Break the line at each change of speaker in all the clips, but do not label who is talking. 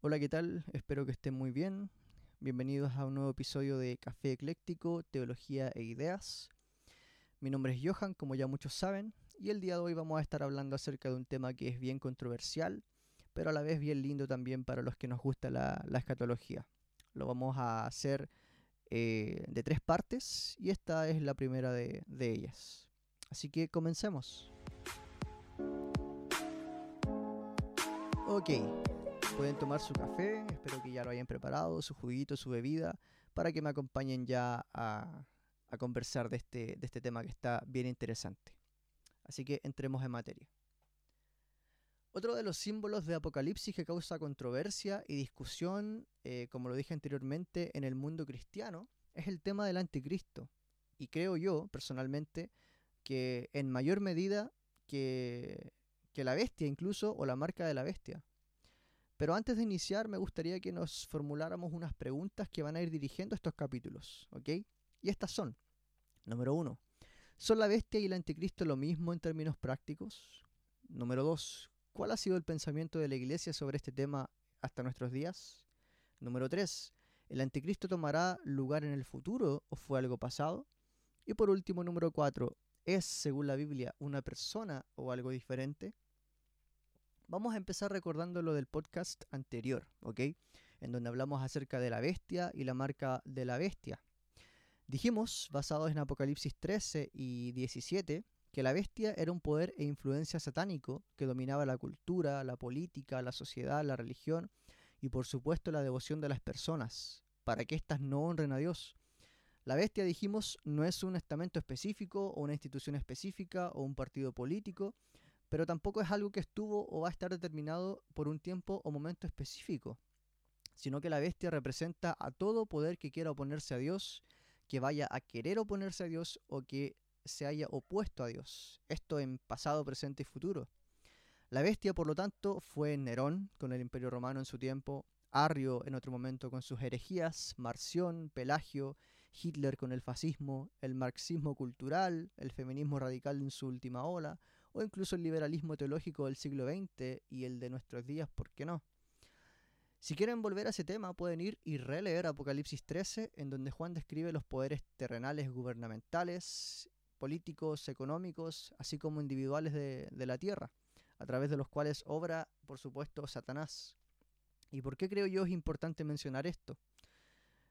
Hola, ¿qué tal? Espero que estén muy bien. Bienvenidos a un nuevo episodio de Café Ecléctico, Teología e Ideas. Mi nombre es Johan, como ya muchos saben, y el día de hoy vamos a estar hablando acerca de un tema que es bien controversial, pero a la vez bien lindo también para los que nos gusta la, escatología. Lo vamos a hacer eh, de tres partes y esta es la primera de, de ellas. Así que comencemos. Ok, pueden tomar su café, espero que ya lo hayan preparado, su juguito, su bebida, para que me acompañen ya a, conversar de este, de este tema que está bien interesante. Así que entremos en materia. Otro de los símbolos de Apocalipsis que causa controversia y discusión, eh, como lo dije anteriormente, en el mundo cristiano, es el tema del anticristo. Y creo yo, personalmente, que en mayor medida que, que la bestia incluso, o la marca de la bestia. Pero antes de iniciar, me gustaría que nos formuláramos unas preguntas que van a ir dirigiendo estos capítulos, ¿ok? Y estas son, número uno, ¿son la bestia y el anticristo lo mismo en términos prácticos? Número dos, ¿cuál ha sido el pensamiento de la iglesia sobre este tema hasta nuestros días? Número tres, ¿el anticristo tomará lugar en el futuro o fue algo pasado? Y por último, número cuatro, ¿es, según la Biblia, una persona o algo diferente? Vamos a empezar recordando lo del podcast anterior, ¿ok? En donde hablamos acerca de la bestia y la marca de la bestia. Dijimos, basados en Apocalipsis 13 y 17, que la bestia era un poder e influencia satánico que dominaba la cultura, la política, la sociedad, la religión y por supuesto la devoción de las personas, para que éstas no honren a Dios. La bestia, dijimos, no es un estamento específico o una institución específica o un partido político, pero tampoco es algo que estuvo o va a estar determinado por un tiempo o momento específico, sino que la bestia representa a todo poder que quiera oponerse a Dios, que vaya a querer oponerse a Dios o que se haya opuesto a Dios. Esto en pasado, presente y futuro. La bestia, por lo tanto, fue Nerón con el Imperio Romano en su tiempo, Arrio en otro momento con sus herejías, Marción, Pelagio, Hitler con el fascismo, el marxismo cultural, el feminismo radical en su última ola, o incluso el liberalismo teológico del siglo XX y el de nuestros días, ¿por qué no? Si quieren volver a ese tema, pueden ir y releer Apocalipsis 13, en donde Juan describe los poderes terrenales gubernamentales, políticos, económicos, así como individuales de, la tierra, a través de los cuales obra, por supuesto, Satanás. ¿Y por qué creo yo es importante mencionar esto?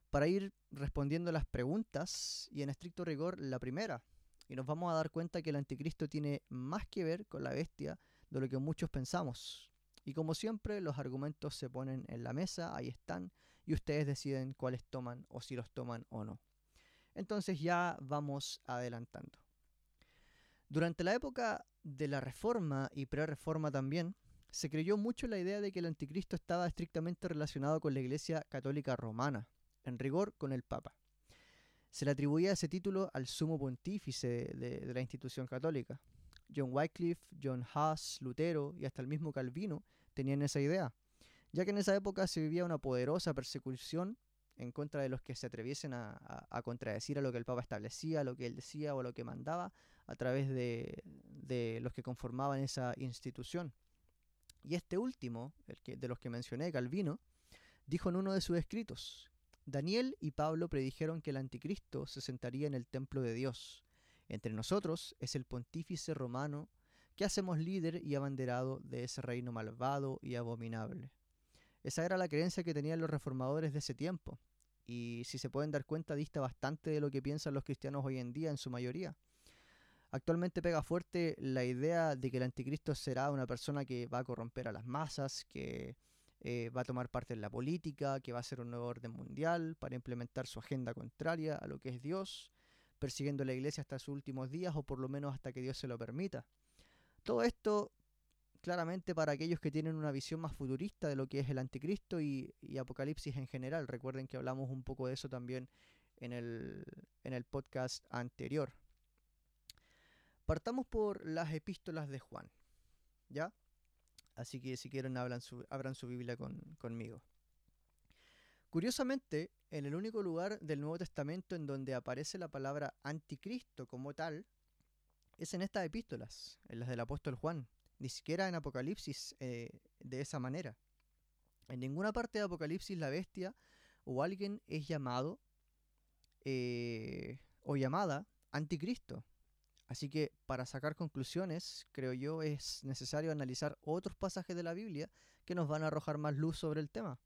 Para ir respondiendo las preguntas, y en estricto rigor la primera, y nos vamos a dar cuenta que el anticristo tiene más que ver con la bestia de lo que muchos pensamos. Y como siempre, los argumentos se ponen en la mesa, ahí están, y ustedes deciden cuáles toman o si los toman o no. Entonces ya vamos adelantando. Durante la época de la Reforma y pre-Reforma también, se creyó mucho la idea de que el anticristo estaba estrictamente relacionado con la Iglesia Católica Romana, en rigor con el Papa. Se le atribuía ese título al sumo pontífice de, la institución católica. John Wycliffe, John Huss, Lutero y hasta el mismo Calvino tenían esa idea, ya que en esa época se vivía una poderosa persecución en contra de los que se atreviesen a, contradecir a lo que el Papa establecía, a lo que él decía o a lo que mandaba a través de, de los que conformaban esa institución. Y este último, el que, de los que mencioné, Calvino, dijo en uno de sus escritos, Daniel y Pablo predijeron que el anticristo se sentaría en el templo de Dios. Entre nosotros es el pontífice romano que hacemos líder y abanderado de ese reino malvado y abominable. Esa era la creencia que tenían los reformadores de ese tiempo, y si se pueden dar cuenta dista bastante de lo que piensan los cristianos hoy en día en su mayoría. Actualmente pega fuerte la idea de que el anticristo será una persona que va a corromper a las masas, que eh, va a tomar parte en la política, que va a ser un nuevo orden mundial para implementar su agenda contraria a lo que es Dios, persiguiendo la iglesia hasta sus últimos días o por lo menos hasta que Dios se lo permita. Todo esto claramente para aquellos que tienen una visión más futurista de lo que es el anticristo y, Apocalipsis en general. Recuerden que hablamos un poco de eso también en el, en el podcast anterior. Partamos por las epístolas de Juan. ¿Ya? Así que si quieren abran su, abran su Biblia conmigo. Curiosamente, en el único lugar del Nuevo Testamento en donde aparece la palabra anticristo como tal, es en estas epístolas, en las del apóstol Juan, ni siquiera en Apocalipsis eh, de esa manera. En ninguna parte de Apocalipsis la bestia o alguien es llamado eh, o llamada anticristo. Así que para sacar conclusiones, creo yo, es necesario analizar otros pasajes de la Biblia que nos van a arrojar más luz sobre el tema.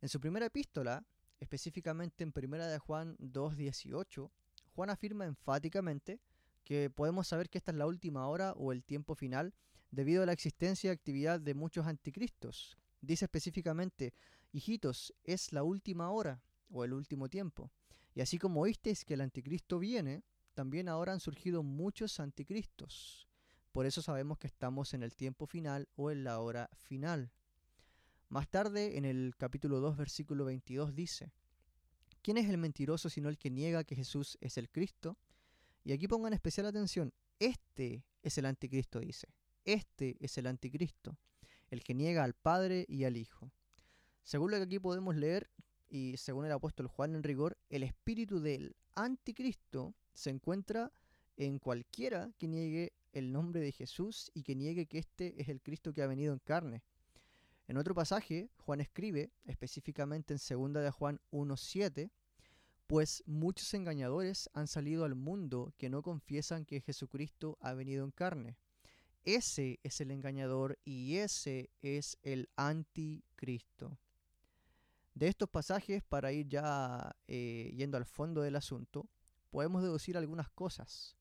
En su primera epístola, específicamente en primera de Juan 2.18, Juan afirma enfáticamente que podemos saber que esta es la última hora o el tiempo final debido a la existencia y actividad de muchos anticristos. Dice específicamente, hijitos, es la última hora o el último tiempo. Y así como oísteis que el anticristo viene, también ahora han surgido muchos anticristos. Por eso sabemos que estamos en el tiempo final o en la hora final. Más tarde, en el capítulo 2, versículo 22, dice, ¿quién es el mentiroso sino el que niega que Jesús es el Cristo? Y aquí pongan especial atención, este es el anticristo, dice. Este es el anticristo, el que niega al Padre y al Hijo. Según lo que aquí podemos leer, y según el apóstol Juan en rigor, el espíritu del anticristo se encuentra en cualquiera que niegue el nombre de Jesús y que niegue que este es el Cristo que ha venido en carne. En otro pasaje, Juan escribe, específicamente en 2 de Juan 1.7, pues muchos engañadores han salido al mundo que no confiesan que Jesucristo ha venido en carne. Ese es el engañador y ese es el anticristo. De estos pasajes, para ir ya eh, yendo al fondo del asunto, podemos deducir algunas cosas.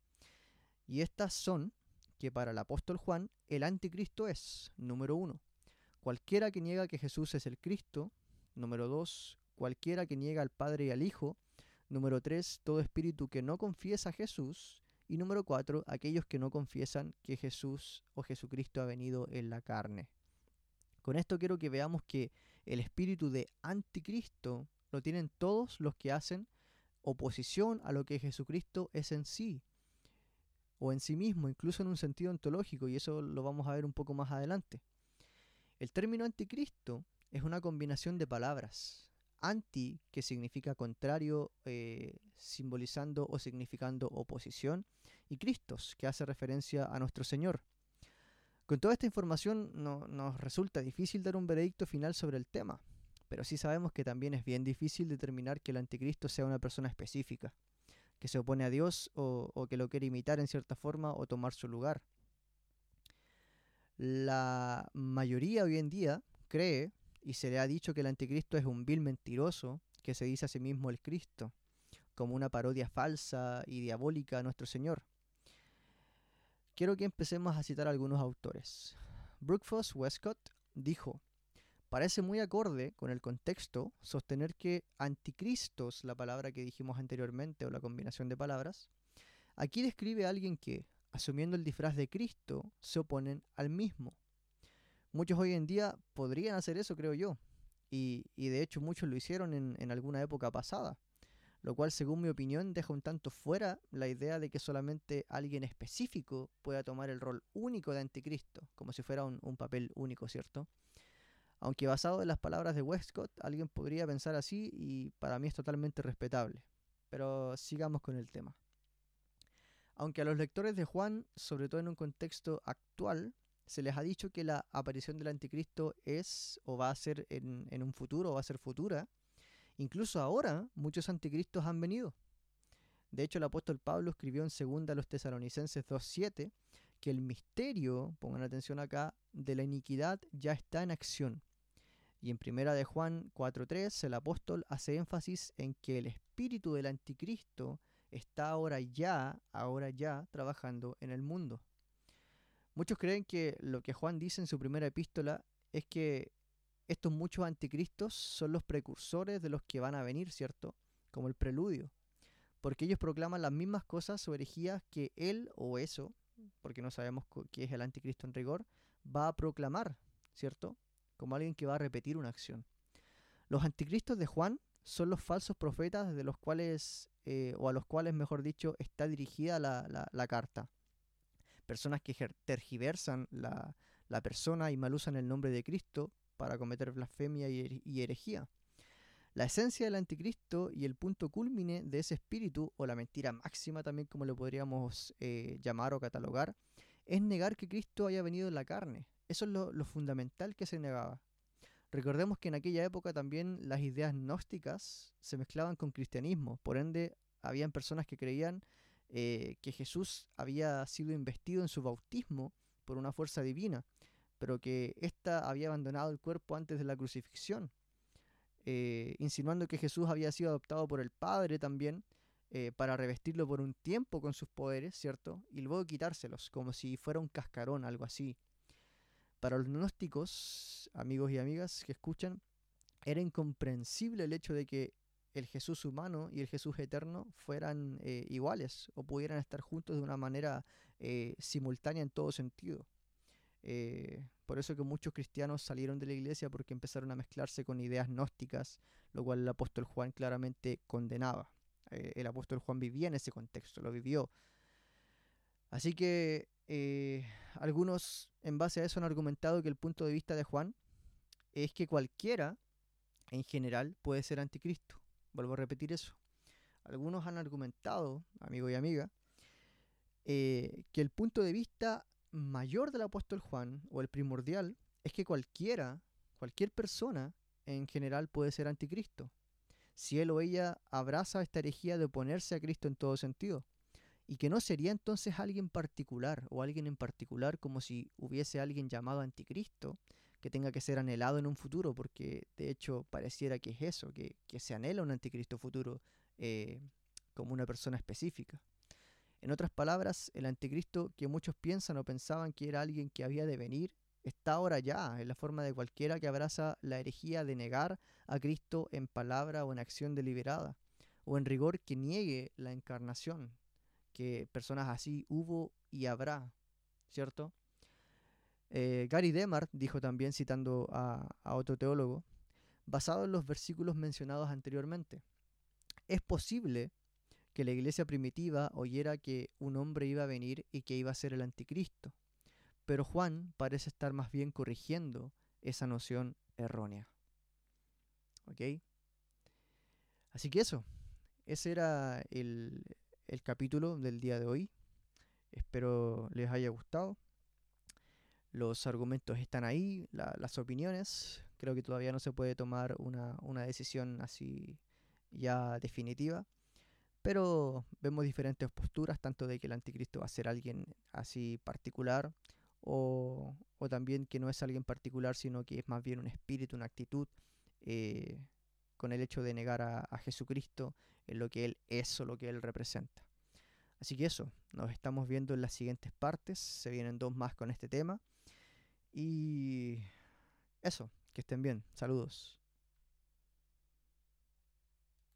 Y estas son que para el apóstol Juan el anticristo es, número uno, cualquiera que niega que Jesús es el Cristo, número dos, cualquiera que niega al Padre y al Hijo, número tres, todo espíritu que no confiesa a Jesús, y número cuatro, aquellos que no confiesan que Jesús o Jesucristo ha venido en la carne. Con esto quiero que veamos que el espíritu de anticristo lo tienen todos los que hacen oposición a lo que Jesucristo es en sí, o en sí mismo, incluso en un sentido ontológico, y eso lo vamos a ver un poco más adelante. El término anticristo es una combinación de palabras. Anti, que significa contrario, eh, simbolizando o significando oposición, y Cristos, que hace referencia a nuestro Señor. Con toda esta información no, nos resulta difícil dar un veredicto final sobre el tema, pero sí sabemos que también es bien difícil determinar que el anticristo sea una persona específica, que se opone a Dios o, que lo quiere imitar en cierta forma o tomar su lugar. La mayoría hoy en día cree y se le ha dicho que el anticristo es un vil mentiroso que se dice a sí mismo el Cristo, como una parodia falsa y diabólica a nuestro Señor. Quiero que empecemos a citar algunos autores. Brookfoss Westcott dijo, Parece muy acorde con el contexto sostener que anticristos, la palabra que dijimos anteriormente o la combinación de palabras, aquí describe a alguien que, asumiendo el disfraz de Cristo, se oponen al mismo. Muchos hoy en día podrían hacer eso, creo yo, y, de hecho muchos lo hicieron en, en alguna época pasada, lo cual según mi opinión deja un tanto fuera la idea de que solamente alguien específico pueda tomar el rol único de anticristo, como si fuera un, un papel único, ¿cierto? Aunque basado en las palabras de Westcott, alguien podría pensar así y para mí es totalmente respetable. Pero sigamos con el tema. Aunque a los lectores de Juan, sobre todo en un contexto actual, se les ha dicho que la aparición del anticristo es o va a ser en, en un futuro o va a ser futura, incluso ahora muchos anticristos han venido. De hecho, el apóstol Pablo escribió en 2 a los tesalonicenses 2.7 que el misterio, pongan atención acá, de la iniquidad ya está en acción y en primera de Juan 4.3 el apóstol hace énfasis en que el espíritu del anticristo está ahora ya, ahora ya trabajando en el mundo. Muchos creen que lo que Juan dice en su primera epístola es que estos muchos anticristos son los precursores de los que van a venir, ¿cierto? Como el preludio. Porque ellos proclaman las mismas cosas o herejías que él o eso, porque no sabemos qué es el anticristo en rigor, va a proclamar, ¿cierto? Como alguien que va a repetir una acción. Los anticristos de Juan son los falsos profetas de los cuales, eh, o a los cuales, mejor dicho, está dirigida la, carta. Personas que tergiversan la, persona y mal usan el nombre de Cristo para cometer blasfemia y, herejía. La esencia del anticristo y el punto culmine de ese espíritu, o la mentira máxima también como lo podríamos eh, llamar o catalogar, es negar que Cristo haya venido en la carne, eso es lo, fundamental que se negaba. Recordemos que en aquella época también las ideas gnósticas se mezclaban con cristianismo, por ende habían personas que creían eh, que Jesús había sido investido en su bautismo por una fuerza divina, pero que ésta había abandonado el cuerpo antes de la crucifixión, eh, insinuando que Jesús había sido adoptado por el Padre también eh, para revestirlo por un tiempo con sus poderes, ¿cierto? Y luego quitárselos, como si fuera un cascarón, algo así. Para los gnósticos, amigos y amigas que escuchan, era incomprensible el hecho de que el Jesús humano y el Jesús eterno fueran eh, iguales o pudieran estar juntos de una manera eh, simultánea en todo sentido. Eh, por eso que muchos cristianos salieron de la iglesia porque empezaron a mezclarse con ideas gnósticas, lo cual el apóstol Juan claramente condenaba. el apóstol Juan vivía en ese contexto, lo vivió. Así que algunos en base a eso han argumentado que el punto de vista de Juan es que cualquiera en general puede ser anticristo. Vuelvo a repetir eso. Algunos han argumentado, amigo y amiga, eh, que el punto de vista mayor del apóstol Juan, o el primordial, es que cualquiera, cualquier persona en general puede ser anticristo. Si él o ella abraza esta herejía de oponerse a Cristo en todo sentido y que no sería entonces alguien particular o alguien en particular como si hubiese alguien llamado anticristo que tenga que ser anhelado en un futuro, porque de hecho pareciera que es eso, que, se anhela un anticristo futuro eh, como una persona específica. En otras palabras, el anticristo que muchos piensan o pensaban que era alguien que había de venir, está ahora ya, en la forma de cualquiera que abraza la herejía de negar a Cristo en palabra o en acción deliberada, o en rigor que niegue la encarnación, que personas así hubo y habrá, ¿cierto? Eh, Gary Demar dijo también, citando a, a otro teólogo, basado en los versículos mencionados anteriormente, es posible que la iglesia primitiva oyera que un hombre iba a venir y que iba a ser el anticristo, pero Juan parece estar más bien corrigiendo esa noción errónea. ¿Ok? Así que eso, ese era el, el capítulo del día de hoy. Espero les haya gustado. Los argumentos están ahí, las opiniones. Creo que todavía no se puede tomar una, decisión así ya definitiva. Pero vemos diferentes posturas, tanto de que el anticristo va a ser alguien así particular, o, también que no es alguien particular, sino que es más bien un espíritu, una actitud, eh, con el hecho de negar a, Jesucristo en lo que Él es o lo que Él representa. Así que eso, nos estamos viendo en las siguientes partes, se vienen dos más con este tema. Y eso, que estén bien, saludos.